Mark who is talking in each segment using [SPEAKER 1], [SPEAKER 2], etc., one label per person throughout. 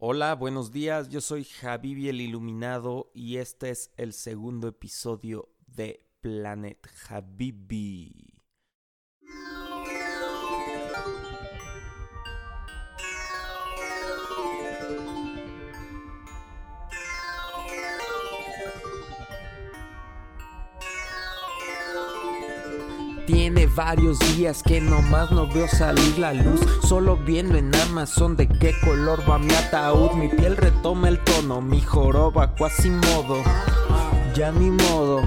[SPEAKER 1] Hola, buenos días. Yo soy Javibi el Iluminado y este es el segundo episodio de Planet Habibi. Tiene varios días que nomás no veo salir la luz. Solo viendo en Amazon de qué color va mi ataúd. Mi piel retoma el tono, mi joroba modo Ya ni modo,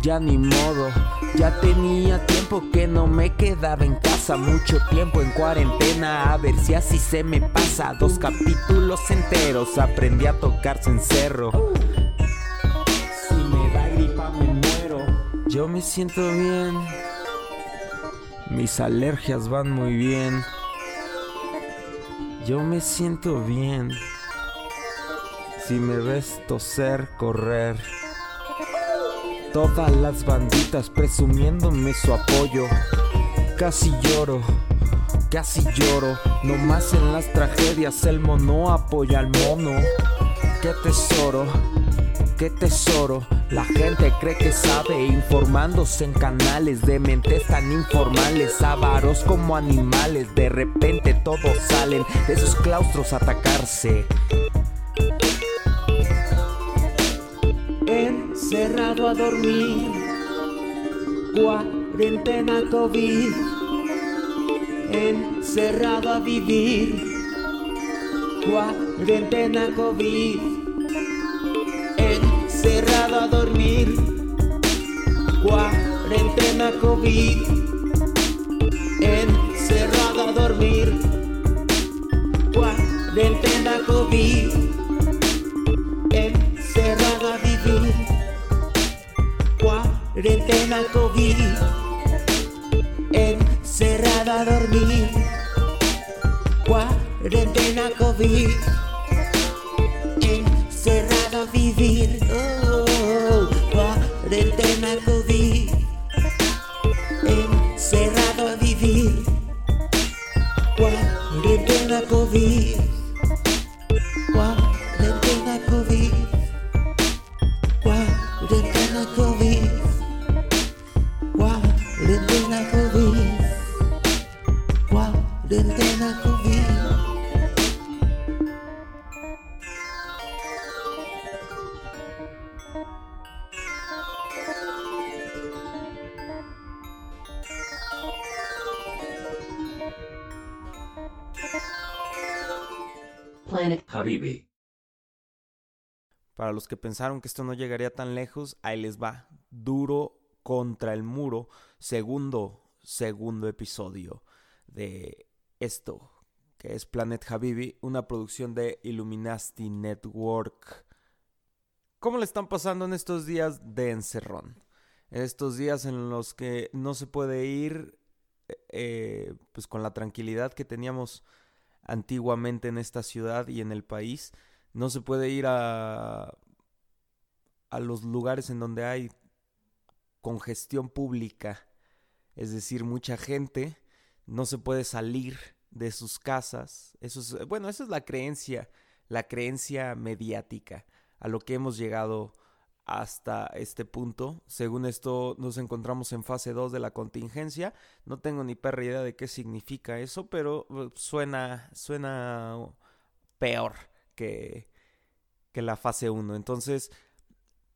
[SPEAKER 1] ya ni modo. Ya tenía tiempo que no me quedaba en casa, mucho tiempo en cuarentena, a ver si así se me pasa. Dos capítulos enteros, aprendí a tocar cencerro. Si me da gripa me muero. Yo me siento bien. Mis alergias van muy bien. Yo me siento bien. Si me ves toser, correr. Todas las banditas presumiéndome su apoyo. Casi lloro, casi lloro. No más en las tragedias el mono apoya al mono. Qué tesoro, qué tesoro. La gente cree que sabe, informándose en canales de mentes tan informales, avaros como animales. De repente todos salen de esos claustros a atacarse. Encerrado a dormir, cuarentena COVID. Encerrado a vivir, cuarentena COVID encerrado a dormir. Cuarentena COVID. Encerrado a dormir. Cuarentena COVID. Encerrado a vivir. Cuarentena COVID. Encerrado a dormir. Cuarentena COVID. Encerrado a vivir. Los que pensaron que esto no llegaría tan lejos, ahí les va. Duro contra el muro. Segundo, segundo episodio de esto, que es Planet Habibi, una producción de Illuminati Network. ¿Cómo le están pasando en estos días de encerrón? En estos días en los que no se puede ir eh, pues con la tranquilidad que teníamos antiguamente en esta ciudad y en el país. No se puede ir a, a los lugares en donde hay congestión pública, es decir, mucha gente, no se puede salir de sus casas. Eso es, bueno, esa es la creencia, la creencia mediática a lo que hemos llegado hasta este punto. Según esto, nos encontramos en fase 2 de la contingencia. No tengo ni perra idea de qué significa eso, pero uh, suena, suena peor que, que la fase 1. Entonces,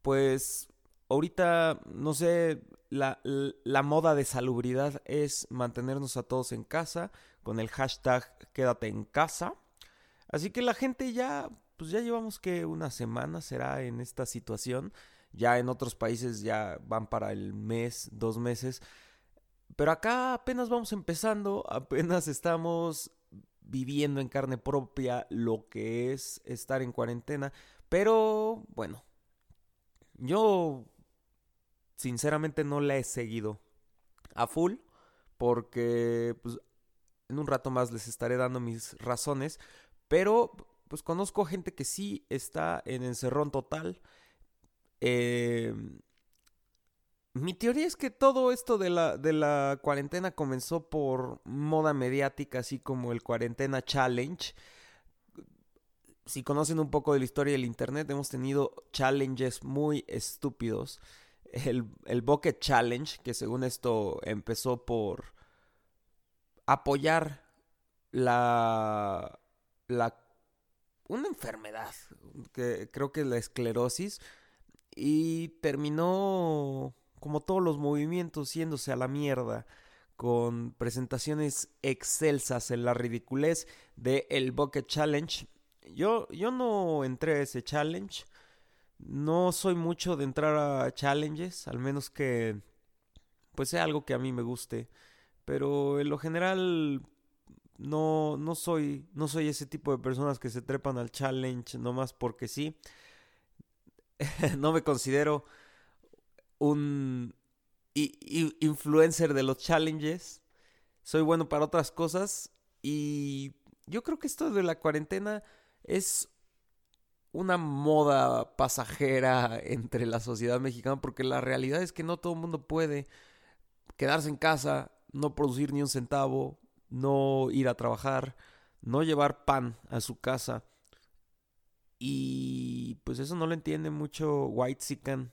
[SPEAKER 1] pues ahorita, no sé, la, la, moda de salubridad es mantenernos a todos en casa con el hashtag quédate en casa. Así que la gente ya pues ya llevamos que una semana será en esta situación. Ya en otros países ya van para el mes, dos meses. Pero acá apenas vamos empezando, apenas estamos viviendo en carne propia lo que es estar en cuarentena. Pero bueno, yo sinceramente no la he seguido a full porque pues, en un rato más les estaré dando mis razones. Pero pues conozco gente que sí está en encerrón total. Eh, mi teoría es que todo esto de la, de la cuarentena comenzó por moda mediática, así como el cuarentena challenge. Si conocen un poco de la historia del Internet, hemos tenido challenges muy estúpidos. El, el Bucket Challenge, que según esto empezó por apoyar la, una enfermedad, que creo que es la esclerosis, y terminó como todos los movimientos yéndose a la mierda con presentaciones excelsas en la ridiculez de el Bucket Challenge. Yo, yo no entré a ese challenge. No soy mucho de entrar a challenges, al menos que pues sea algo que a mí me guste. Pero en lo general no, no soy, no soy ese tipo de personas que se trepan al challenge nomás porque sí. no me considero un influencer de los challenges. Soy bueno para otras cosas y yo creo que esto de la cuarentena es una moda pasajera entre la sociedad mexicana porque la realidad es que no todo el mundo puede quedarse en casa, no producir ni un centavo, no ir a trabajar, no llevar pan a su casa. Y pues eso no lo entiende mucho White Sican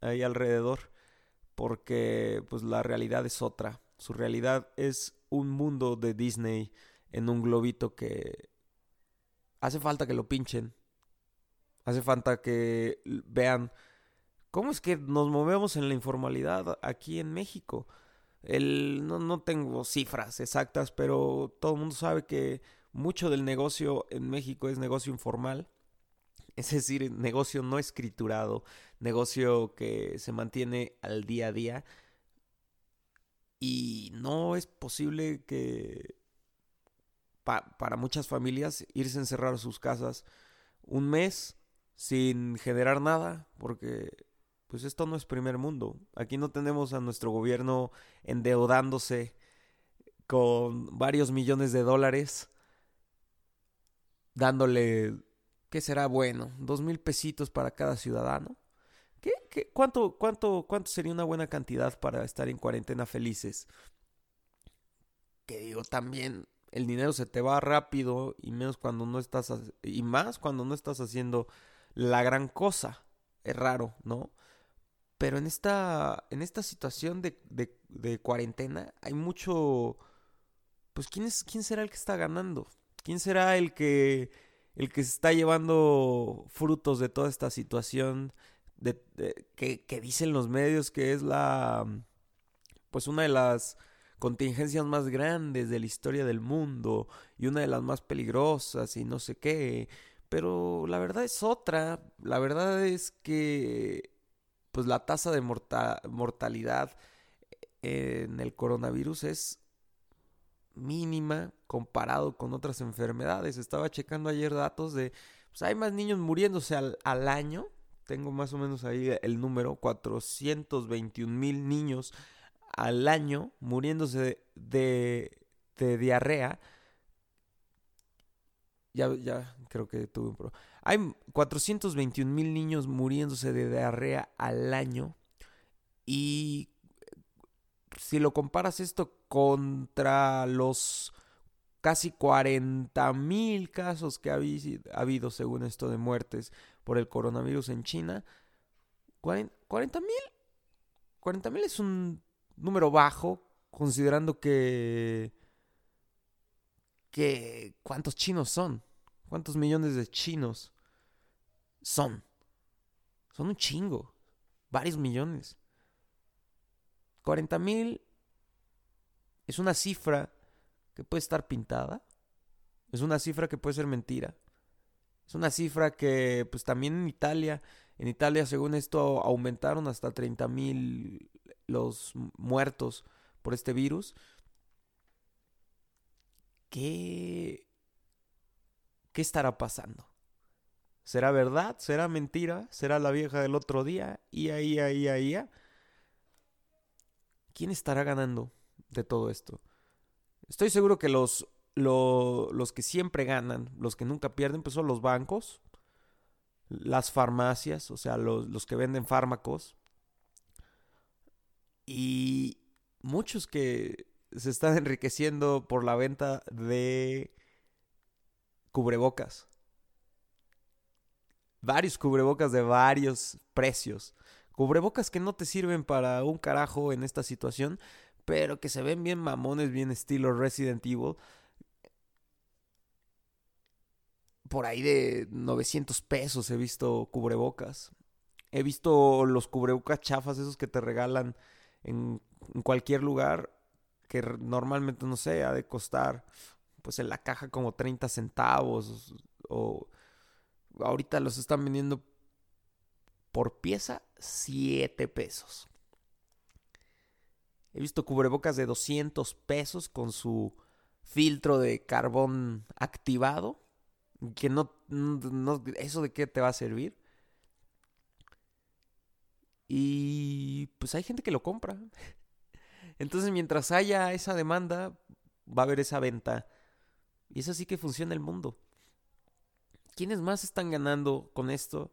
[SPEAKER 1] ahí alrededor, porque pues la realidad es otra. Su realidad es un mundo de Disney en un globito que hace falta que lo pinchen. Hace falta que vean cómo es que nos movemos en la informalidad aquí en México. No, no tengo cifras exactas, pero todo el mundo sabe que mucho del negocio en México es negocio informal. Es decir, negocio no escriturado, negocio que se mantiene al día a día. Y no es posible que para muchas familias irse a encerrar a sus casas un mes sin generar nada, porque pues esto no es primer mundo. Aquí no tenemos a nuestro gobierno endeudándose con varios millones de dólares, dándole, ¿qué será bueno? Dos mil pesitos para cada ciudadano. ¿Qué, qué, cuánto, cuánto, ¿Cuánto sería una buena cantidad para estar en cuarentena felices? Que digo, también el dinero se te va rápido y menos cuando no estás, y más cuando no estás haciendo la gran cosa. Es raro, ¿no? Pero en esta, en esta situación de, de, cuarentena hay mucho... Pues ¿quién, es, ¿quién será el que está ganando? ¿Quién será el que, el que se está llevando frutos de toda esta situación de, que, que dicen los medios que es la... Pues una de las contingencias más grandes de la historia del mundo y una de las más peligrosas y no sé qué. Pero la verdad es otra. La verdad es que pues la tasa de mortalidad en el coronavirus es mínima comparado con otras enfermedades. Estaba checando ayer datos de, pues hay más niños muriéndose al, año. Tengo más o menos ahí el número, 421 mil niños al año muriéndose de, de diarrea. Ya, ya creo que tuve un problema. Hay 421 mil niños muriéndose de diarrea al año. Y si lo comparas esto contra los casi 40 mil casos que ha habido, según esto, de muertes por el coronavirus en China, 40 mil. 40 mil es un número bajo, considerando que... que ¿Cuántos chinos son? ¿Cuántos millones de chinos? son. Son un chingo. Varios millones. 40 mil es una cifra que puede estar pintada. Es una cifra que puede ser mentira. Es una cifra que, pues también en Italia, en Italia, según esto, aumentaron hasta 30 mil los muertos por este virus. ¿Qué, ¿Qué estará pasando? ¿Será verdad? ¿Será mentira? ¿Será la vieja del otro día? Y ahí, ahí, ahí. ¿Quién estará ganando de todo esto? Estoy seguro que los, los que siempre ganan, los que nunca pierden, pues son los bancos, las farmacias, o sea, los, los que venden fármacos. Y muchos que se están enriqueciendo por la venta de cubrebocas varios cubrebocas de varios precios. Cubrebocas que no te sirven para un carajo en esta situación, pero que se ven bien mamones, bien estilo Resident Evil. Por ahí de 900 pesos he visto cubrebocas. He visto los cubrebocas chafas, esos que te regalan en, cualquier lugar, que normalmente, no sé, ha de costar, pues en la caja como 30 centavos. O ahorita los están vendiendo por pieza 7 pesos. He visto cubrebocas de 200 pesos con su filtro de carbón activado. Que no, ¿Eso de qué te va a servir? Y pues hay gente que lo compra. Entonces mientras haya esa demanda, va a haber esa venta. Y es así que funciona el mundo. ¿Quiénes más están ganando con esto?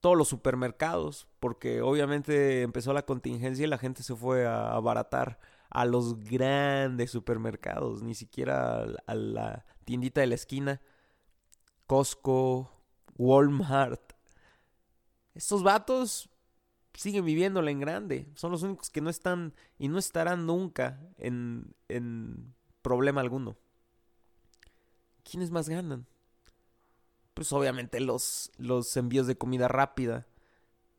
[SPEAKER 1] Todos los supermercados, porque obviamente empezó la contingencia y la gente se fue a abaratar a los grandes supermercados, ni siquiera a la tiendita de la esquina, Costco, Walmart. Estos vatos siguen viviéndola en grande. Son los únicos que no están y no estarán nunca en, en problema alguno. ¿Quiénes más ganan? Pues obviamente los, los envíos de comida rápida.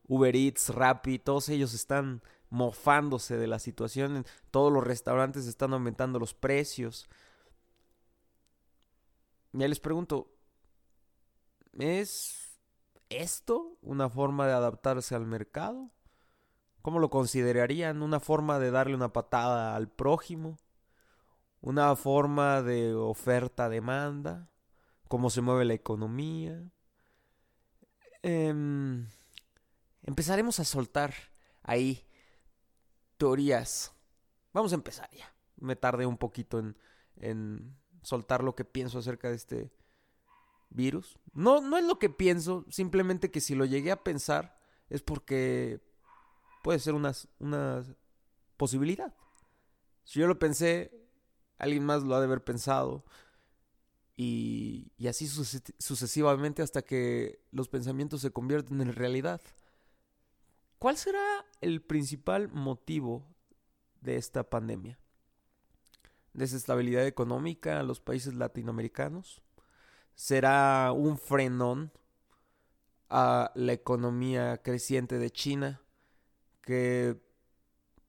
[SPEAKER 1] Uber Eats, Rappi, todos ellos están mofándose de la situación. Todos los restaurantes están aumentando los precios. Ya les pregunto, ¿es esto una forma de adaptarse al mercado? ¿Cómo lo considerarían? ¿Una forma de darle una patada al prójimo? ¿Una forma de oferta-demanda? ¿Cómo se mueve la economía? Em, empezaremos a soltar ahí teorías. Vamos a empezar ya. Me tardé un poquito en, en soltar lo que pienso acerca de este virus. No, no es lo que pienso, simplemente que si lo llegué a pensar es porque puede ser una, una posibilidad. Si yo lo pensé, alguien más lo ha de haber pensado. Y, y así sucesivamente hasta que los pensamientos se convierten en realidad. ¿Cuál será el principal motivo de esta pandemia? ¿Desestabilidad económica a los países latinoamericanos? Será un frenón a la economía creciente de China, que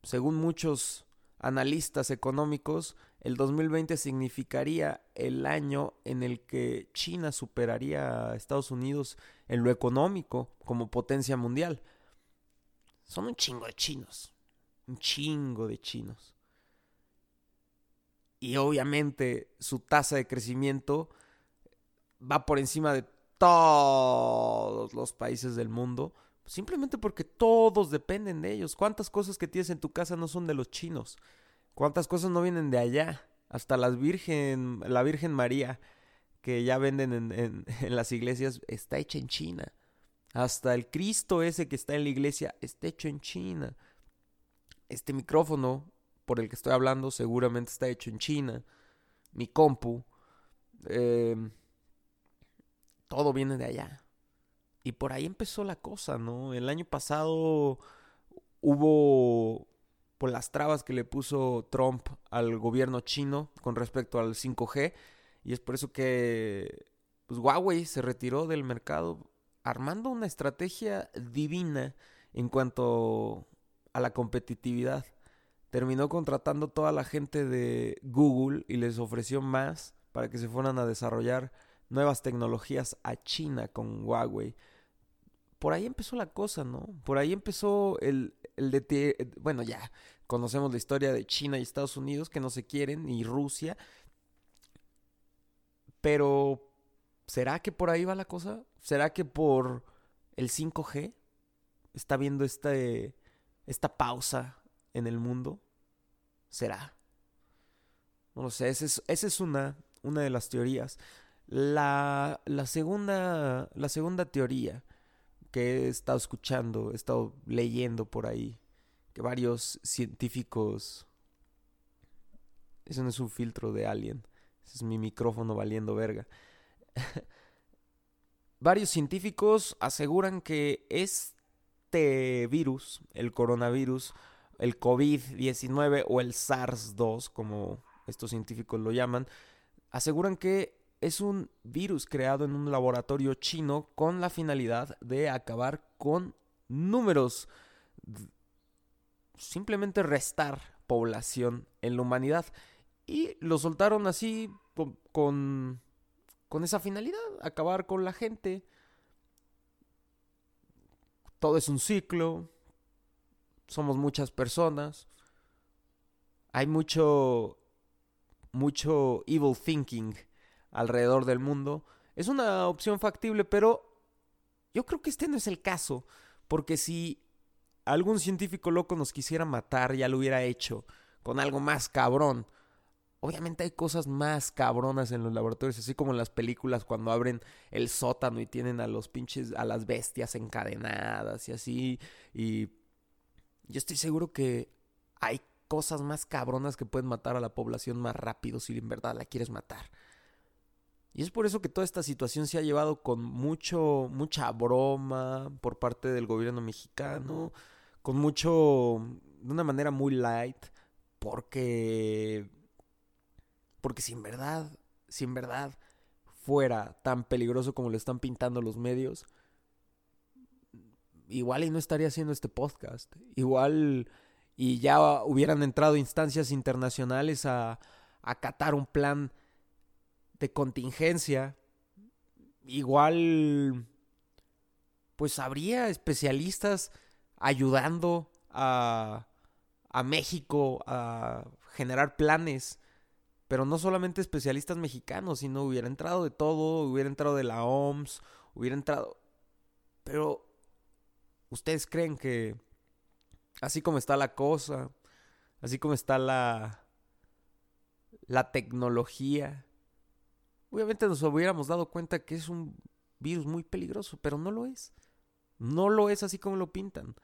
[SPEAKER 1] según muchos analistas económicos, el 2020 significaría el año en el que China superaría a Estados Unidos en lo económico como potencia mundial. Son un chingo de chinos, un chingo de chinos. Y obviamente su tasa de crecimiento va por encima de todos los países del mundo, simplemente porque todos dependen de ellos. ¿Cuántas cosas que tienes en tu casa no son de los chinos? ¿Cuántas cosas no vienen de allá? Hasta las Virgen, la Virgen María que ya venden en, en, en las iglesias está hecha en China. Hasta el Cristo ese que está en la iglesia está hecho en China. Este micrófono por el que estoy hablando seguramente está hecho en China. Mi compu. Eh, todo viene de allá. Y por ahí empezó la cosa, ¿no? El año pasado hubo por las trabas que le puso Trump al gobierno chino con respecto al 5G y es por eso que pues, Huawei se retiró del mercado armando una estrategia divina en cuanto a la competitividad. Terminó contratando toda la gente de Google y les ofreció más para que se fueran a desarrollar nuevas tecnologías a China con Huawei. Por ahí empezó la cosa, ¿no? Por ahí empezó el, el de... Bueno, ya conocemos la historia de China y Estados Unidos que no se quieren, y Rusia. Pero, ¿será que por ahí va la cosa? ¿Será que por el 5G está viendo este, esta pausa en el mundo? ¿Será? No lo sé, esa es, esa es una, una de las teorías. La, la, segunda, la segunda teoría que he estado escuchando, he estado leyendo por ahí, que varios científicos... Eso no es un filtro de alien, ese es mi micrófono valiendo verga. varios científicos aseguran que este virus, el coronavirus, el COVID-19 o el SARS-2, como estos científicos lo llaman, aseguran que es un virus creado en un laboratorio chino con la finalidad de acabar con números, simplemente restar población en la humanidad. Y lo soltaron así con, con, esa finalidad, acabar con la gente. Todo es un ciclo, somos muchas personas, hay mucho, mucho evil thinking alrededor del mundo. Es una opción factible, pero yo creo que este no es el caso, porque si algún científico loco nos quisiera matar, ya lo hubiera hecho con algo más cabrón. Obviamente hay cosas más cabronas en los laboratorios, así como en las películas cuando abren el sótano y tienen a los pinches, a las bestias encadenadas y así. Y yo estoy seguro que hay cosas más cabronas que pueden matar a la población más rápido si en verdad la quieres matar. Y es por eso que toda esta situación se ha llevado con mucho, mucha broma por parte del gobierno mexicano, con mucho, de una manera muy light, porque, porque si en verdad, si en verdad fuera tan peligroso como lo están pintando los medios, igual y no estaría haciendo este podcast, igual y ya hubieran entrado instancias internacionales a acatar un plan de contingencia, igual, pues habría especialistas ayudando a, a México a generar planes, pero no solamente especialistas mexicanos, sino hubiera entrado de todo, hubiera entrado de la OMS, hubiera entrado... Pero, ¿ustedes creen que así como está la cosa, así como está la, la tecnología, obviamente nos hubiéramos dado cuenta que es un virus muy peligroso, pero no lo es. No lo es así como lo pintan.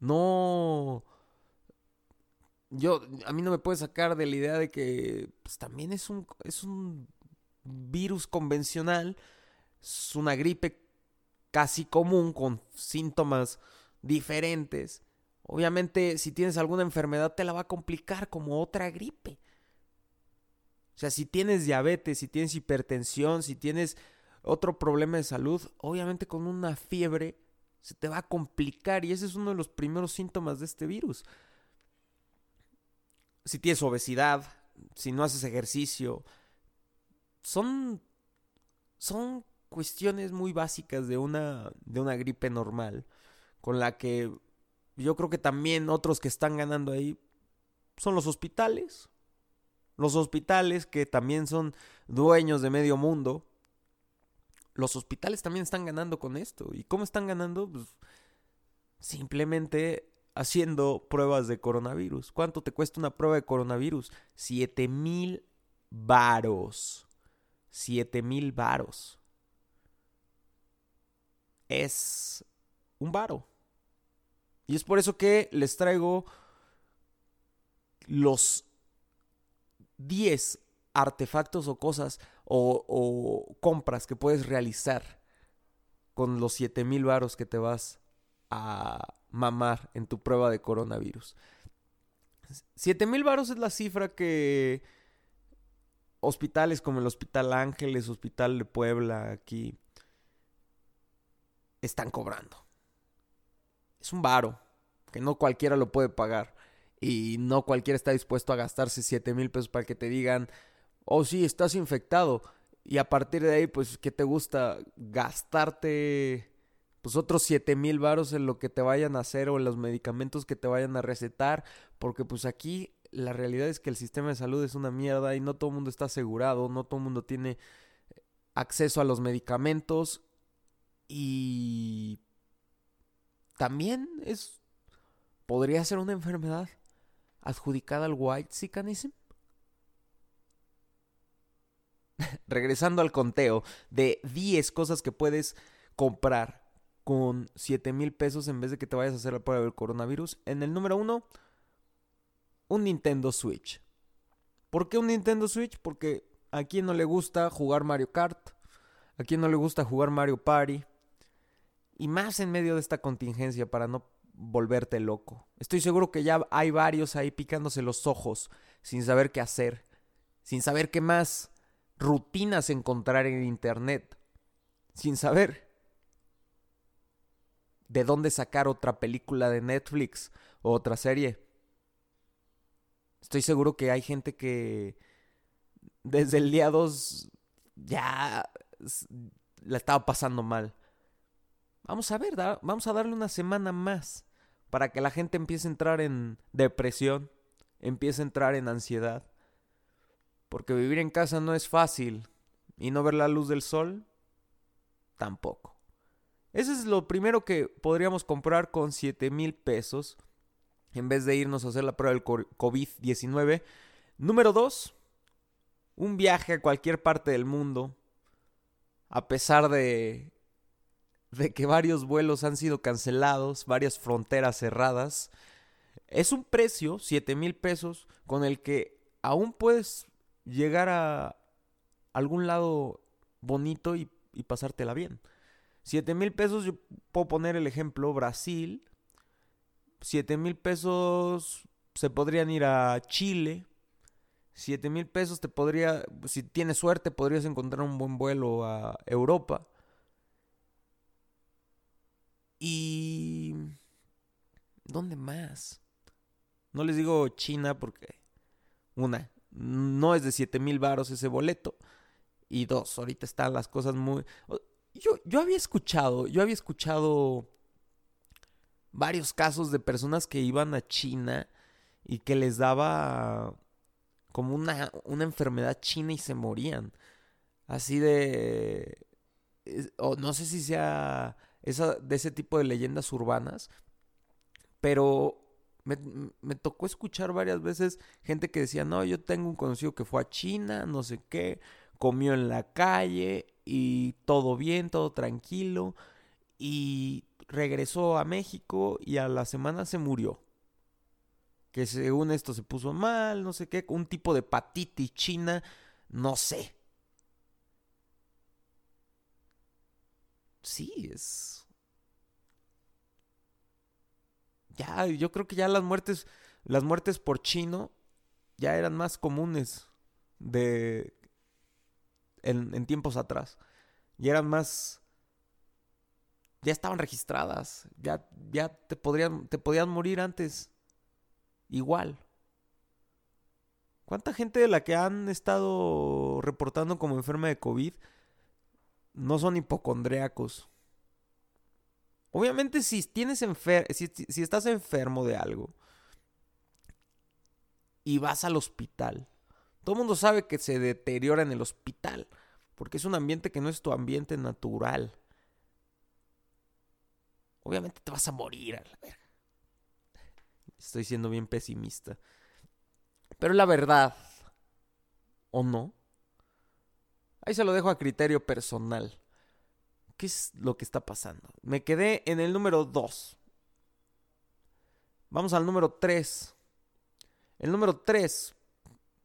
[SPEAKER 1] No. Yo, a mí no me puede sacar de la idea de que pues, también es un, es un virus convencional, es una gripe casi común con síntomas diferentes. Obviamente, si tienes alguna enfermedad, te la va a complicar como otra gripe. O sea, si tienes diabetes, si tienes hipertensión, si tienes otro problema de salud, obviamente con una fiebre se te va a complicar y ese es uno de los primeros síntomas de este virus. Si tienes obesidad, si no haces ejercicio, son son cuestiones muy básicas de una de una gripe normal con la que yo creo que también otros que están ganando ahí son los hospitales, los hospitales, que también son dueños de medio mundo, los hospitales también están ganando con esto. ¿Y cómo están ganando? Pues, simplemente haciendo pruebas de coronavirus. ¿Cuánto te cuesta una prueba de coronavirus? Siete mil varos. Siete mil varos. Es un varo. Y es por eso que les traigo los 10 artefactos o cosas o, compras que puedes realizar con los 7000 varos que te vas a mamar en tu prueba de coronavirus. 7000 varos es la cifra que hospitales como el Hospital Ángeles, Hospital de Puebla, aquí, están cobrando. Es un varo que no cualquiera lo puede pagar. Y no cualquiera está dispuesto a gastarse 7 mil pesos para que te digan, oh sí, estás infectado. Y a partir de ahí, pues, ¿qué te gusta? Gastarte pues otros 7 mil varos en lo que te vayan a hacer o en los medicamentos que te vayan a recetar. Porque pues aquí la realidad es que el sistema de salud es una mierda y no todo el mundo está asegurado, no todo el mundo tiene acceso a los medicamentos. Y también es... podría ser una enfermedad adjudicada al white sicanism? Regresando al conteo de 10 cosas que puedes comprar con 7 mil pesos en vez de que te vayas a hacer la prueba del coronavirus. En el número 1, un Nintendo Switch. ¿Por qué un Nintendo Switch? Porque a quien no le gusta jugar Mario Kart, ¿A quién no le gusta jugar Mario Party? Y más en medio de esta contingencia para no volverte loco. Estoy seguro que ya hay varios ahí picándose los ojos sin saber qué hacer, sin saber qué más rutinas encontrar en internet, sin saber de dónde sacar otra película de Netflix o otra serie. Estoy seguro que hay gente que desde el día 2 ya la estaba pasando mal. Vamos a ver, vamos a darle una semana más para que la gente empiece a entrar en depresión, empiece a entrar en ansiedad. Porque vivir en casa no es fácil y no ver la luz del sol tampoco. Eso es lo primero que podríamos comprar con 7 mil pesos en vez de irnos a hacer la prueba del COVID-19. Número 2, un viaje a cualquier parte del mundo, a pesar de, de que varios vuelos han sido cancelados, varias fronteras cerradas. Es un precio, 7 mil pesos, con el que aún puedes llegar a algún lado bonito y, pasártela bien. 7 mil pesos, yo puedo poner el ejemplo, Brasil. 7 mil pesos se podrían ir a Chile. 7 mil pesos te podría, si tienes suerte, podrías encontrar un buen vuelo a Europa. ¿Dónde más? No les digo China porque... Una, no es de 7 mil varos ese boleto. Y dos, ahorita están las cosas muy... Yo, yo había escuchado, yo había escuchado varios casos de personas que iban a China y que les daba como una, una enfermedad china y se morían. Así de... O no sé si sea esa, de ese tipo de leyendas urbanas, pero me, tocó escuchar varias veces gente que decía, no, yo tengo un conocido que fue a China, no sé qué, comió en la calle y todo bien, todo tranquilo, y regresó a México y a la semana se murió que según esto se puso mal, no sé qué, un tipo de hepatitis china, no sé. Sí, es... Ya, yo creo que ya las muertes, las muertes por chino ya eran más comunes de... En, en tiempos atrás. Y eran más ya estaban registradas, ya, ya te, podrían, te podían morir antes igual. ¿Cuánta gente de la que han estado reportando como enferma de COVID no son hipocondríacos? Obviamente si tienes si, si estás enfermo de algo y vas al hospital, todo el mundo sabe que se deteriora en el hospital, porque es un ambiente que no es tu ambiente natural. Obviamente te vas a morir a la. Estoy siendo bien pesimista. Pero la verdad, ¿o no? Ahí se lo dejo a criterio personal. ¿Qué es lo que está pasando? Me quedé en el número 2. Vamos al número 3. El número 3.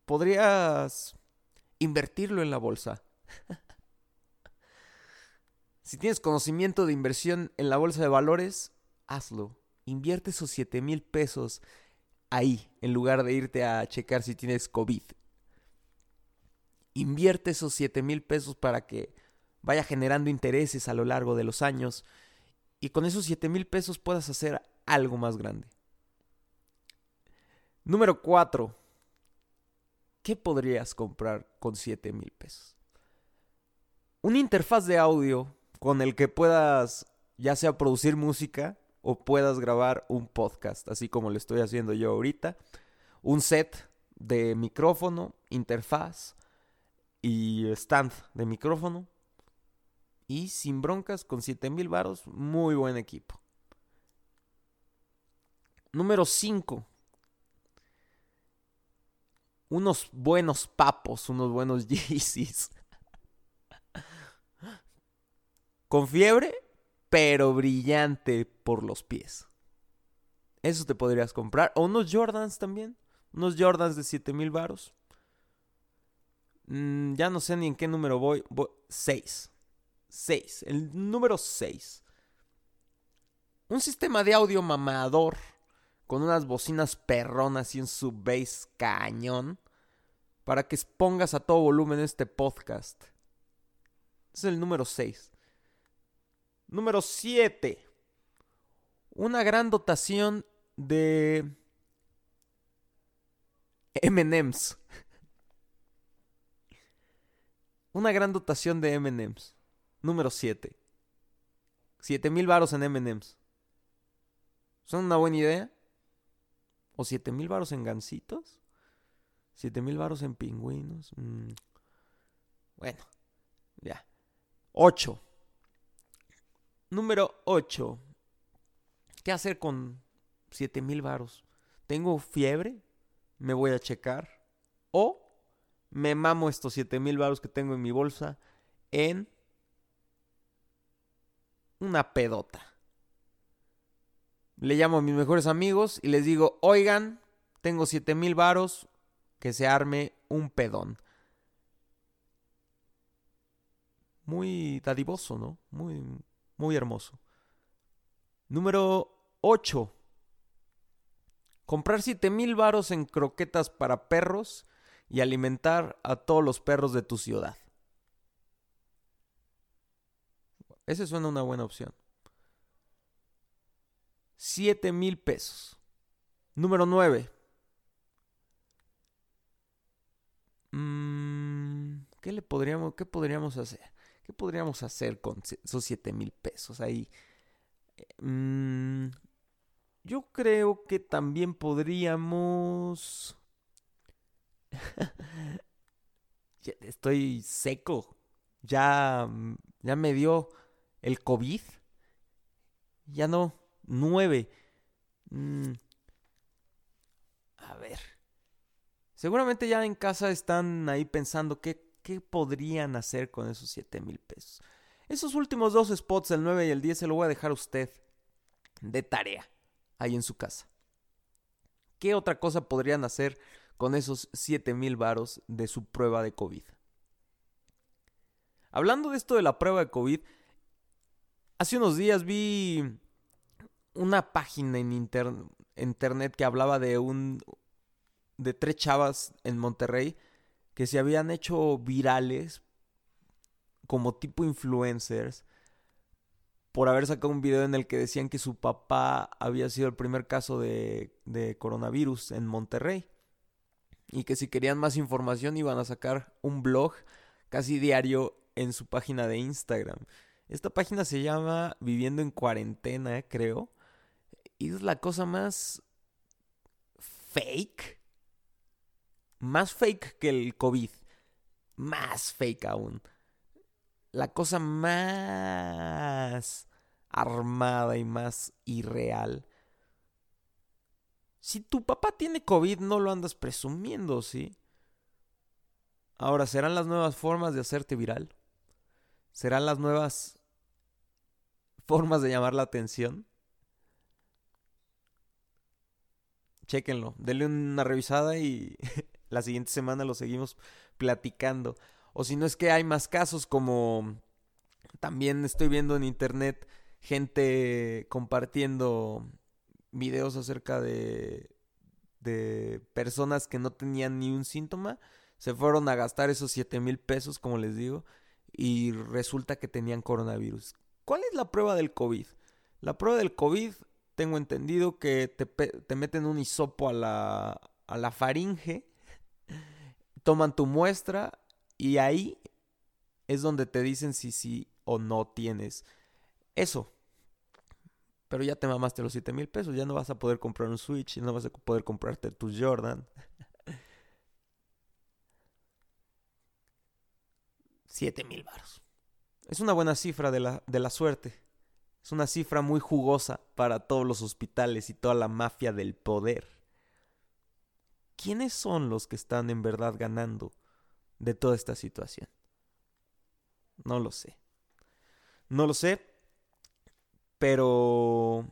[SPEAKER 1] Podrías invertirlo en la bolsa. si tienes conocimiento de inversión en la bolsa de valores, hazlo invierte esos 7 mil pesos ahí, en lugar de irte a checar si tienes COVID. Invierte esos 7 mil pesos para que vaya generando intereses a lo largo de los años y con esos 7 mil pesos puedas hacer algo más grande. Número 4. ¿Qué podrías comprar con 7 mil pesos? Una interfaz de audio con el que puedas ya sea producir música o puedas grabar un podcast, así como lo estoy haciendo yo ahorita. Un set de micrófono, interfaz y stand de micrófono. Y sin broncas, con 7000 varos, muy buen equipo. Número 5. Unos buenos papos, unos buenos Yeezys. Con fiebre pero brillante por los pies. Eso te podrías comprar. O unos Jordans también. Unos Jordans de 7000 varos. Mm, ya no sé ni en qué número voy. 6. 6. El número 6. Un sistema de audio mamador con unas bocinas perronas y un subbase cañón para que pongas a todo volumen este podcast. Es el número 6. Número 7. Una gran dotación de MMs. Una gran dotación de MMs. Número 7. 7000 varos en MMs. ¿Son una buena idea? ¿O 7000 varos en gansitos? ¿7000 varos en pingüinos? Mm. Bueno, ya. 8. Número 8. ¿Qué hacer con 7000 varos? ¿Tengo fiebre? ¿Me voy a checar? ¿O me mamo estos 7000 varos que tengo en mi bolsa en una pedota? Le llamo a mis mejores amigos y les digo, oigan, tengo 7000 varos, que se arme un pedón. Muy dadivoso, ¿no? Muy, muy hermoso. Número 8. Comprar 7000 varos en croquetas para perros y alimentar a todos los perros de tu ciudad. Ese suena una buena opción. 7 mil pesos. Número 9. Mm, ¿Qué le podríamos, qué podríamos hacer? ¿Qué podríamos hacer con esos 7 mil pesos ahí? Mm, yo creo que también podríamos... Estoy seco. Ya, ya me dio el COVID. Ya no. Nueve. Mm. A ver. Seguramente ya en casa están ahí pensando qué, qué podrían hacer con esos 7 mil pesos. Esos últimos dos spots, el 9 y el 10, se lo voy a dejar a usted de tarea ahí en su casa. ¿Qué otra cosa podrían hacer con esos 7 mil varos de su prueba de COVID? Hablando de esto de la prueba de COVID, hace unos días vi una página en internet que hablaba de un de tres chavas en Monterrey que se habían hecho virales como tipo influencers por haber sacado un video en el que decían que su papá había sido el primer caso de, de coronavirus en Monterrey y que si querían más información iban a sacar un blog casi diario en su página de Instagram. Esta página se llama Viviendo en Cuarentena, creo. Y es la cosa más fake. Más fake que el COVID. Más fake aún. La cosa más armada y más irreal. Si tu papá tiene COVID, no lo andas presumiendo, ¿sí? Ahora, ¿serán las nuevas formas de hacerte viral? ¿Serán las nuevas formas de llamar la atención? Chéquenlo, denle una revisada y la siguiente semana lo seguimos platicando. O si no es que hay más casos como también estoy viendo en internet gente compartiendo videos acerca de, de personas que no tenían ni un síntoma. Se fueron a gastar esos 7 mil pesos, como les digo, y resulta que tenían coronavirus. ¿Cuál es la prueba del COVID? La prueba del COVID tengo entendido que te, meten un hisopo a la, a la faringe, toman tu muestra y ahí es donde te dicen si sí o no tienes eso. Pero ya te mamaste los 7 mil pesos, ya no vas a poder comprar un Switch, no vas a poder comprarte tu Jordan. 7 mil baros. Es una buena cifra de la, de la suerte. Es una cifra muy jugosa para todos los hospitales y toda la mafia del poder. ¿Quiénes son los que están en verdad ganando de toda esta situación? No lo sé. No lo sé, pero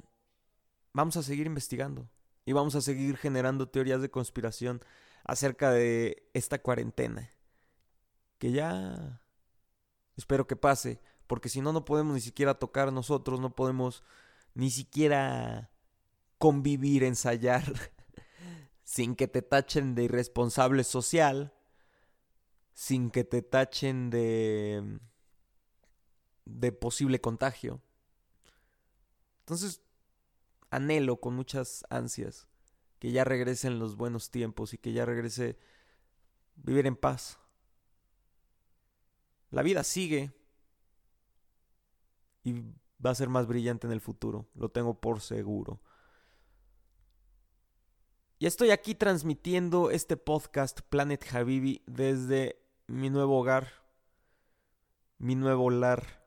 [SPEAKER 1] vamos a seguir investigando y vamos a seguir generando teorías de conspiración acerca de esta cuarentena. Que ya espero que pase porque si no, no podemos ni siquiera tocar nosotros, no podemos ni siquiera convivir, ensayar, sin que te tachen de irresponsable social, sin que te tachen de de posible contagio. Entonces, anhelo con muchas ansias que ya regresen los buenos tiempos y que ya regrese vivir en paz. La vida sigue y va a ser más brillante en el futuro, lo tengo por seguro. Y estoy aquí transmitiendo este podcast Planet Habibi desde mi nuevo hogar, mi nuevo lar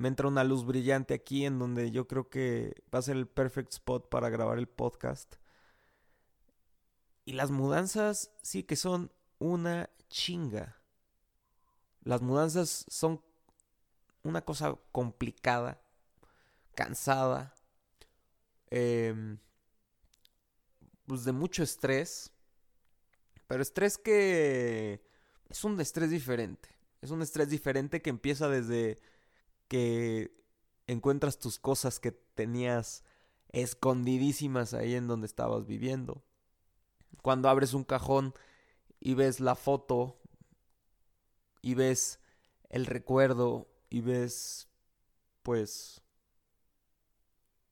[SPEAKER 1] me entra una luz brillante aquí en donde yo creo que va a ser el perfect spot para grabar el podcast. Y las mudanzas sí que son una chinga. Las mudanzas son una cosa complicada, cansada, em, pues de mucho estrés. Pero estrés que es un estrés diferente. Es un estrés diferente que empieza desde que encuentras tus cosas que tenías escondidísimas ahí en donde estabas viviendo. Cuando abres un cajón y ves la foto y ves el recuerdo y ves pues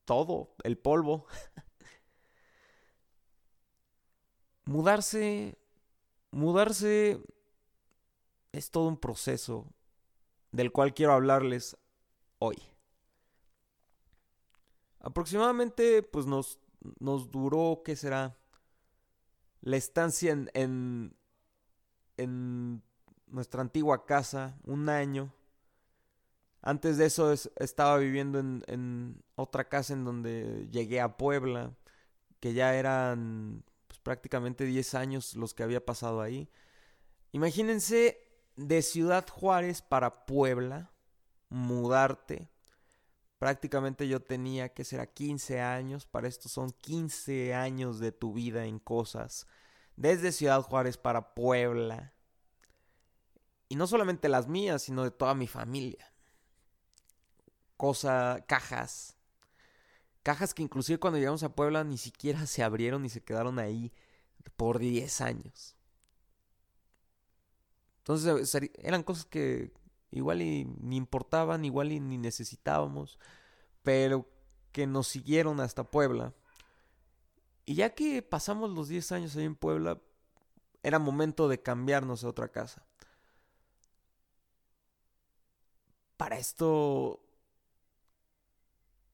[SPEAKER 1] todo, el polvo. mudarse mudarse es todo un proceso del cual quiero hablarles hoy. Aproximadamente, pues nos, nos duró, ¿qué será? La estancia en, en, nuestra antigua casa, un año. Antes de eso estaba viviendo en, en, otra casa en donde llegué a Puebla, que ya eran pues, prácticamente 10 años los que había pasado ahí. Imagínense de Ciudad Juárez para Puebla, mudarte. Prácticamente yo tenía que ser a 15 años, para esto son 15 años de tu vida en cosas, desde Ciudad Juárez para Puebla. Y no solamente las mías, sino de toda mi familia. Cosa, cajas. Cajas que inclusive cuando llegamos a Puebla ni siquiera se abrieron y se quedaron ahí por 10 años. Entonces eran cosas que igual ni importaban, igual ni necesitábamos, pero que nos siguieron hasta Puebla. Y ya que pasamos los 10 años ahí en Puebla, era momento de cambiarnos a otra casa. Para esto,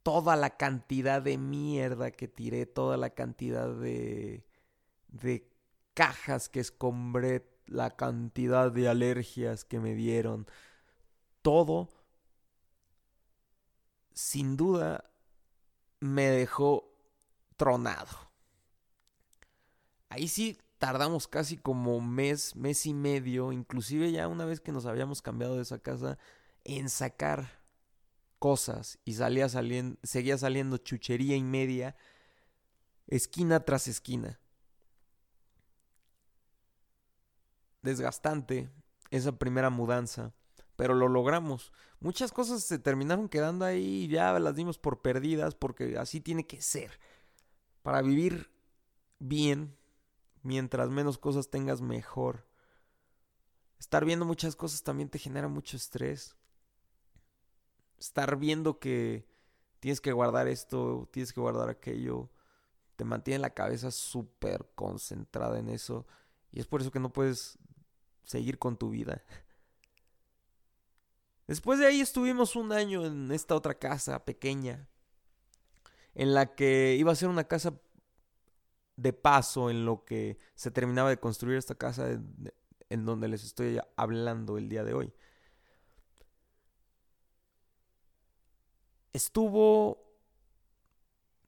[SPEAKER 1] toda la cantidad de mierda que tiré, toda la cantidad de, de cajas que escombré, la cantidad de alergias que me dieron, todo, sin duda, me dejó tronado. Ahí sí tardamos casi como mes, mes y medio, inclusive ya una vez que nos habíamos cambiado de esa casa, en sacar cosas y salía saliendo, seguía saliendo chuchería y media, esquina tras esquina. Desgastante esa primera mudanza pero lo logramos. Muchas cosas se terminaron quedando ahí y ya las dimos por perdidas porque así tiene que ser. Para vivir bien, mientras menos cosas tengas, mejor. Estar viendo muchas cosas también te genera mucho estrés. Estar viendo que tienes que guardar esto, tienes que guardar aquello, te mantiene la cabeza súper concentrada en eso. Y es por eso que no puedes seguir con tu vida. Después de ahí estuvimos un año en esta otra casa pequeña, en la que iba a ser una casa de paso en lo que se terminaba de construir esta casa en donde les estoy hablando el día de hoy. Estuvo,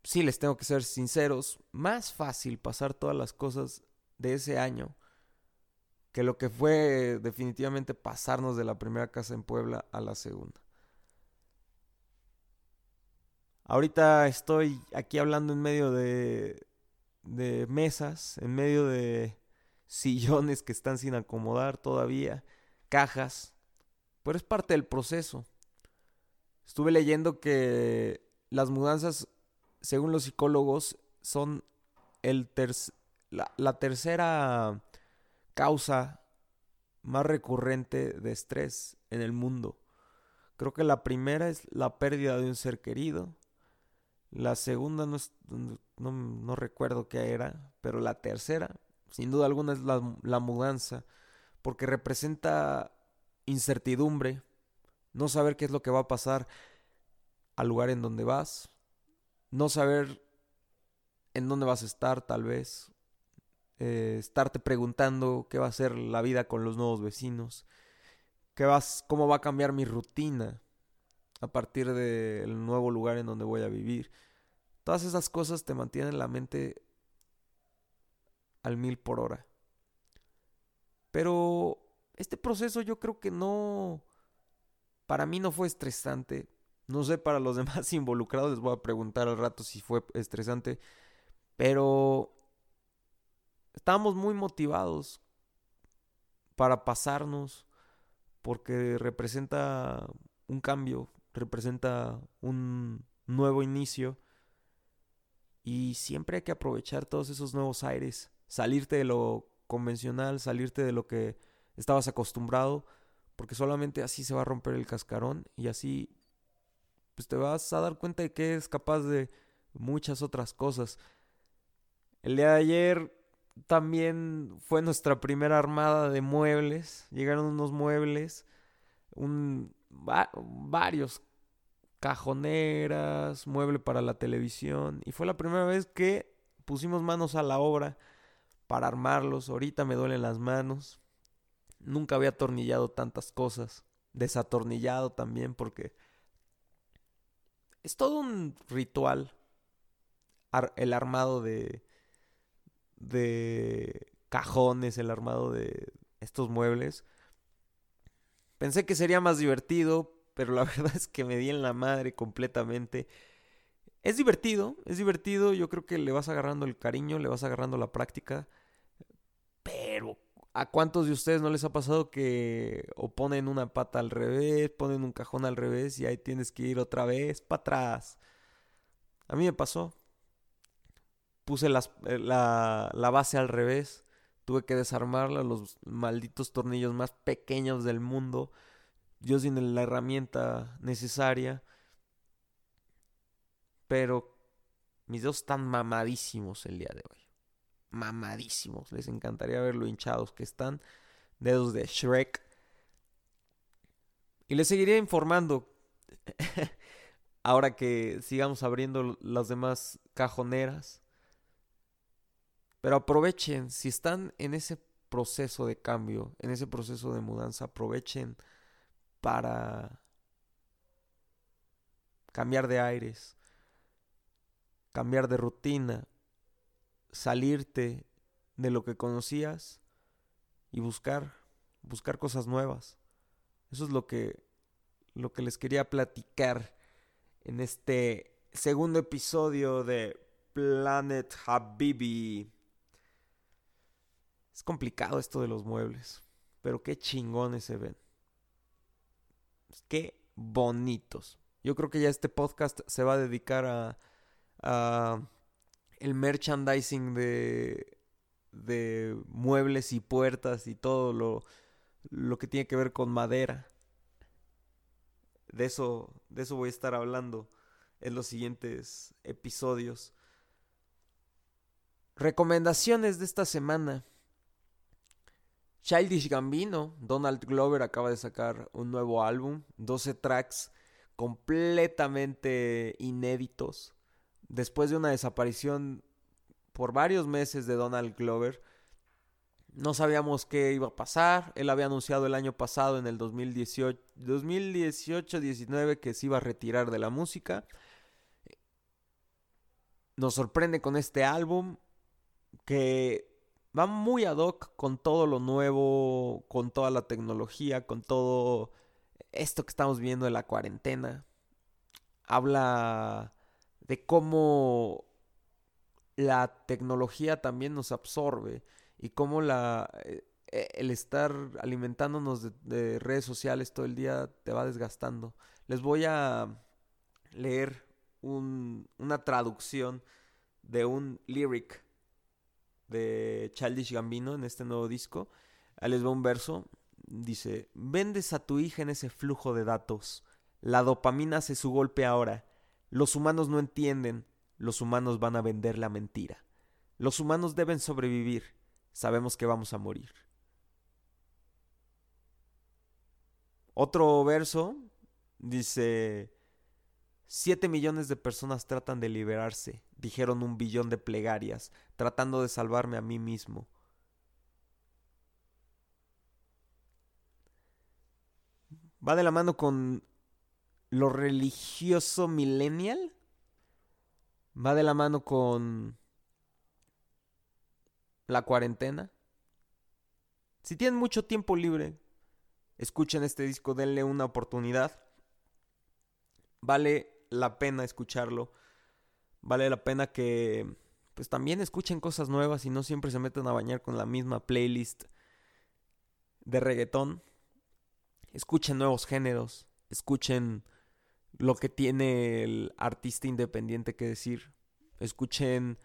[SPEAKER 1] sí les tengo que ser sinceros, más fácil pasar todas las cosas de ese año que lo que fue definitivamente pasarnos de la primera casa en Puebla a la segunda. Ahorita estoy aquí hablando en medio de, de mesas, en medio de sillones que están sin acomodar todavía, cajas, pero es parte del proceso. Estuve leyendo que las mudanzas, según los psicólogos, son el la, tercera causa más recurrente de estrés en el mundo. Creo que la primera es la pérdida de un ser querido. La segunda no, no, no, recuerdo qué era, pero la tercera, sin duda alguna, es la mudanza, porque representa incertidumbre, no saber qué es lo que va a pasar al lugar en donde vas, no saber en dónde vas a estar tal vez, eh, estarte preguntando qué va a ser la vida con los nuevos vecinos, qué vas, cómo va a cambiar mi rutina a partir del nuevo lugar en donde voy a vivir. Todas esas cosas te mantienen la mente al mil por hora. Pero este proceso yo creo que no, para mí no fue estresante. No sé, para los demás involucrados les voy a preguntar al rato si fue estresante. Pero estábamos muy motivados para pasarnos porque representa un cambio, representa un nuevo inicio y siempre hay que aprovechar todos esos nuevos aires, salirte de lo convencional, salirte de lo que estabas acostumbrado, porque solamente así se va a romper el cascarón y así pues te vas a dar cuenta de que eres capaz de muchas otras cosas. El día de ayer también fue nuestra primera armada de muebles. Llegaron unos muebles, un, varios cajoneras, mueble para la televisión. Y fue la primera vez que pusimos manos a la obra para armarlos. Ahorita me duelen las manos. Nunca había atornillado tantas cosas. Desatornillado también porque es todo un ritual el armado de de cajones, el armado de estos muebles. Pensé que sería más divertido, pero la verdad es que me di en la madre completamente. Es divertido, es divertido, yo creo que le vas agarrando el cariño, le vas agarrando la práctica, ¿a cuántos de ustedes no les ha pasado que o ponen una pata al revés, ponen un cajón al revés y ahí tienes que ir otra vez para atrás? A mí me pasó, puse eh, la, la base al revés. Tuve que desarmarla, los malditos tornillos más pequeños del mundo. Yo sin la herramienta necesaria. Pero mis dedos están mamadísimos el día de hoy. Mamadísimos. Les encantaría ver lo hinchados que están. Dedos de Shrek. Y les seguiré informando. Ahora que sigamos abriendo las demás cajoneras. Pero aprovechen, si están en ese proceso de cambio, en ese proceso de mudanza, aprovechen para cambiar de aires, cambiar de rutina, salirte de lo que conocías y buscar, buscar cosas nuevas. Eso es lo que, lo que les quería platicar en este segundo episodio de Planet Habibi. Es complicado esto de los muebles, pero qué chingones se ven. Qué bonitos. Yo creo que ya este podcast se va a dedicar a, a el merchandising de, de muebles y puertas y todo lo, lo que tiene que ver con madera. De eso, de eso voy a estar hablando en los siguientes episodios. Recomendaciones de esta semana. Childish Gambino, Donald Glover acaba de sacar un nuevo álbum, 12 tracks completamente inéditos. Después de una desaparición por varios meses de Donald Glover, no sabíamos qué iba a pasar. Él había anunciado el año pasado, en el 2018-19, que se iba a retirar de la música. Nos sorprende con este álbum que va muy ad hoc con todo lo nuevo, con toda la tecnología, con todo esto que estamos viendo de la cuarentena. Habla de cómo la tecnología también nos absorbe y cómo la, eh, eh, el estar alimentándonos de, de redes sociales todo el día te va desgastando. Les voy a leer un- una traducción de un lyric de Childish Gambino en este nuevo disco. Ahí les va un verso. Dice, vendes a tu hija en ese flujo de datos. La dopamina hace su golpe ahora. Los humanos no entienden. Los humanos van a vender la mentira. Los humanos deben sobrevivir. Sabemos que vamos a morir. Otro verso dice, siete millones de personas tratan de liberarse, dijeron un billón de plegarias, tratando de salvarme a mí mismo. Va de la mano con lo religioso millennial. Va de la mano con la cuarentena. Si tienen mucho tiempo libre, escuchen este disco, denle una oportunidad. Vale la pena escucharlo. Vale la pena que pues también escuchen cosas nuevas y no siempre se metan a bañar con la misma playlist de reggaetón. Escuchen nuevos géneros, escuchen lo que tiene el artista independiente que decir. Escuchen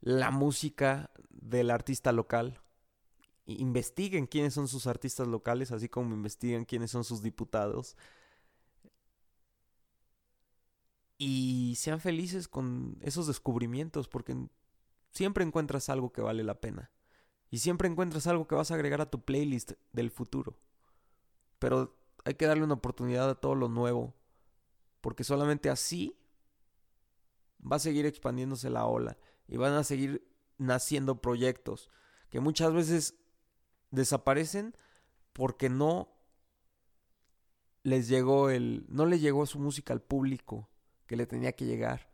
[SPEAKER 1] la música del artista local. Investiguen quiénes son sus artistas locales, así como investiguen quiénes son sus diputados. Y sean felices con esos descubrimientos, porque siempre encuentras algo que vale la pena. Y siempre encuentras algo que vas a agregar a tu playlist del futuro. Pero hay que darle una oportunidad a todo lo nuevo, porque solamente así va a seguir expandiéndose la ola y van a seguir naciendo proyectos que muchas veces desaparecen porque no les llegó el no le llegó su música al público que le tenía que llegar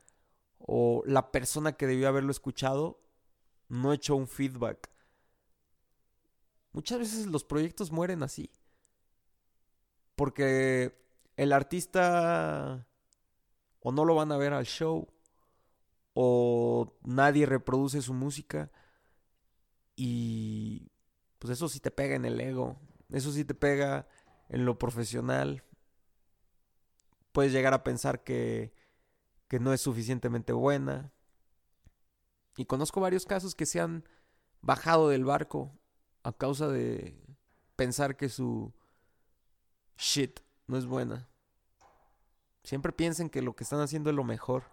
[SPEAKER 1] o la persona que debió haberlo escuchado no echó un feedback. Muchas veces los proyectos mueren así. Porque el artista o no lo van a ver al show o nadie reproduce su música y pues eso sí te pega en el ego, eso sí te pega en lo profesional. Puedes llegar a pensar que, que no es suficientemente buena. Y conozco varios casos que se han bajado del barco a causa de pensar que su shit no es buena. Siempre piensen que lo que están haciendo es lo mejor.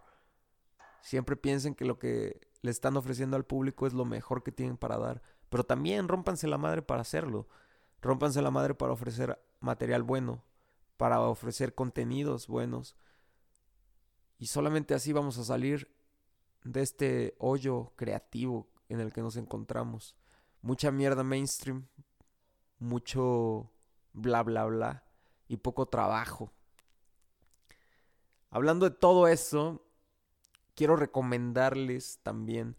[SPEAKER 1] Siempre piensen que lo que le están ofreciendo al público es lo mejor que tienen para dar. Pero también rómpanse la madre para hacerlo. Rómpanse la madre para ofrecer material bueno. Para ofrecer contenidos buenos. Y solamente así vamos a salir de este hoyo creativo en el que nos encontramos. Mucha mierda mainstream. Mucho bla bla bla. Y poco trabajo. Hablando de todo eso, quiero recomendarles también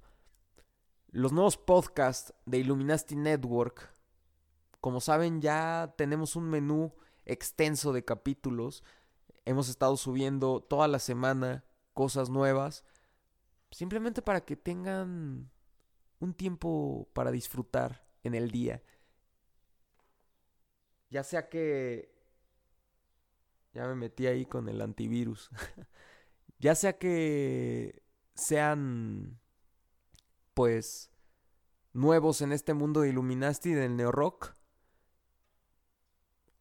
[SPEAKER 1] los nuevos podcasts de Illuminati Network. Como saben, ya tenemos un menú extenso de capítulos. Hemos estado subiendo toda la semana cosas nuevas. Simplemente para que tengan un tiempo para disfrutar en el día. Ya sea que... Ya me metí ahí con el antivirus. ya sea que sean pues nuevos en este mundo de Illuminati del neorock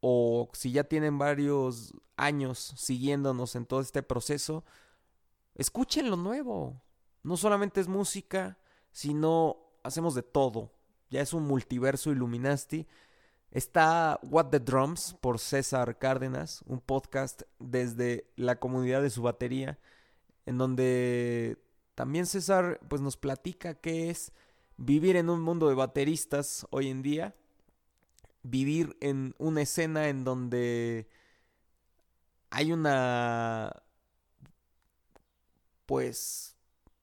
[SPEAKER 1] o si ya tienen varios años siguiéndonos en todo este proceso, escuchen lo nuevo. No solamente es música, sino hacemos de todo. Ya es un multiverso Illuminati. Está What the Drums por César Cárdenas, un podcast desde la comunidad de su batería, en donde también César pues nos platica qué es vivir en un mundo de bateristas hoy en día, vivir en una escena en donde hay una pues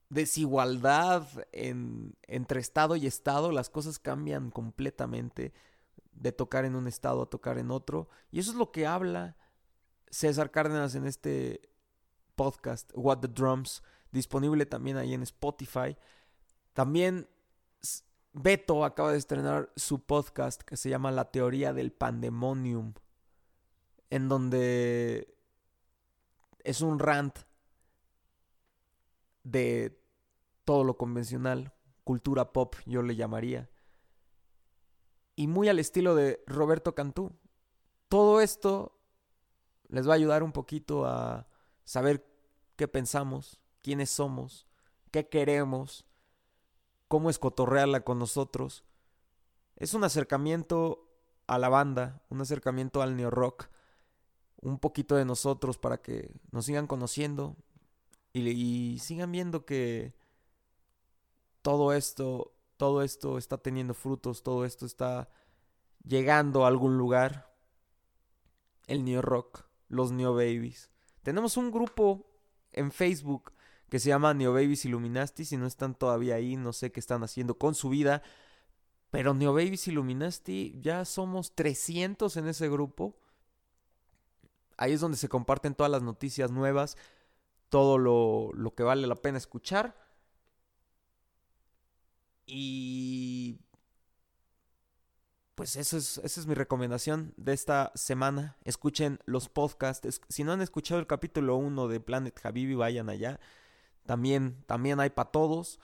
[SPEAKER 1] desigualdad en, entre estado y estado, las cosas cambian completamente de tocar en un estado a tocar en otro. Y eso es lo que habla César Cárdenas en este podcast, What the Drums, disponible también ahí en Spotify. También Beto acaba de estrenar su podcast que se llama La teoría del pandemonium, en donde es un rant de todo lo convencional, cultura pop yo le llamaría, y muy al estilo de Roberto Cantú. Todo esto les va a ayudar un poquito a saber qué pensamos, quiénes somos, qué queremos, cómo escotorrearla con nosotros. Es un acercamiento a la banda, un acercamiento al neo rock, un poquito de nosotros para que nos sigan conociendo y, y sigan viendo que todo esto, todo esto está teniendo frutos, todo esto está llegando a algún lugar. El neo rock, los neo babies. Tenemos un grupo en Facebook que se llama Neo Babies Illuminati. Si no están todavía ahí, no sé qué están haciendo con su vida. Pero Neo Babies Illuminati, ya somos 300 en ese grupo. Ahí es donde se comparten todas las noticias nuevas, todo lo, lo que vale la pena escuchar. Y pues eso es, esa es mi recomendación de esta semana. Escuchen los podcasts. Si no han escuchado el capítulo 1 de Planet Habibi, vayan allá. También, también hay para todos.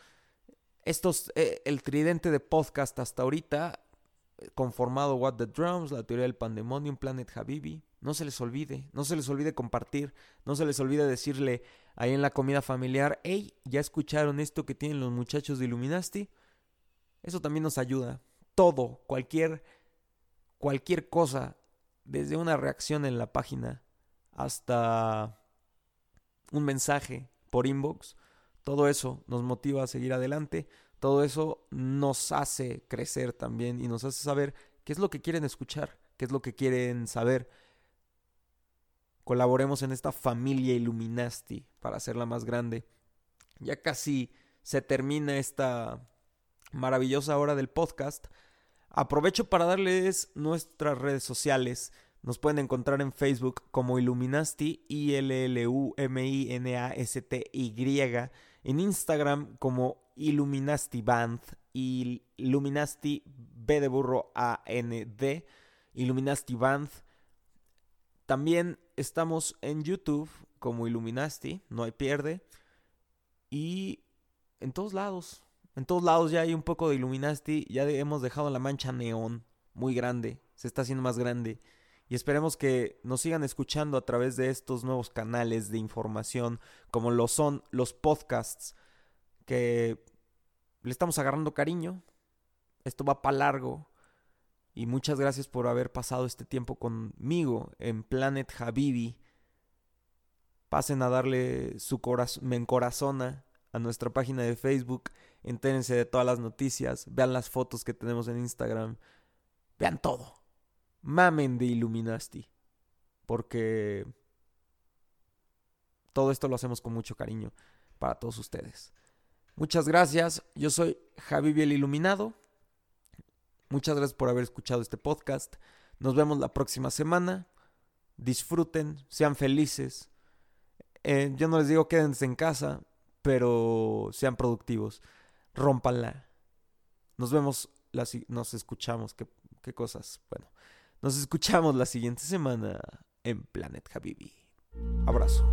[SPEAKER 1] Estos, eh, el tridente de podcast hasta ahorita, conformado What the Drums, la teoría del pandemonium, Planet Habibi. No se les olvide, no se les olvide compartir, no se les olvide decirle ahí en la comida familiar, hey, ¿ya escucharon esto que tienen los muchachos de Illuminati? Eso también nos ayuda. Todo, cualquier, cualquier cosa, desde una reacción en la página hasta un mensaje por inbox, todo eso nos motiva a seguir adelante, todo eso nos hace crecer también y nos hace saber qué es lo que quieren escuchar, qué es lo que quieren saber. Colaboremos en esta familia Illuminati para hacerla más grande. Ya casi se termina esta maravillosa hora del podcast. Aprovecho para darles nuestras redes sociales. Nos pueden encontrar en Facebook como Illuminasti, I-L-L-U-M-I-N-A-S-T-Y. En Instagram como Illuminasti Band, Illuminasti B de burro A-N-D, Illuminasti Band. También estamos en YouTube como Illuminasti, no hay pierde. Y en todos lados, en todos lados ya hay un poco de Illuminati, ya hemos dejado la mancha neón muy grande, se está haciendo más grande. Y esperemos que nos sigan escuchando a través de estos nuevos canales de información, como lo son los podcasts, que le estamos agarrando cariño. Esto va para largo. Y muchas gracias por haber pasado este tiempo conmigo en Planet Habibi. Pasen a darle su corazón, me encorazona a nuestra página de Facebook entérense de todas las noticias, vean las fotos que tenemos en Instagram, vean todo. Mamen de Illuminati, porque todo esto lo hacemos con mucho cariño para todos ustedes. Muchas gracias, yo soy Javi el Iluminado. Muchas gracias por haber escuchado este podcast. Nos vemos la próxima semana. Disfruten, sean felices. Eh, yo no les digo quédense en casa, pero sean productivos rómpanla. Nos vemos, nos escuchamos, qué, qué cosas. Bueno, nos escuchamos la siguiente semana en Planet Habibi. Abrazo.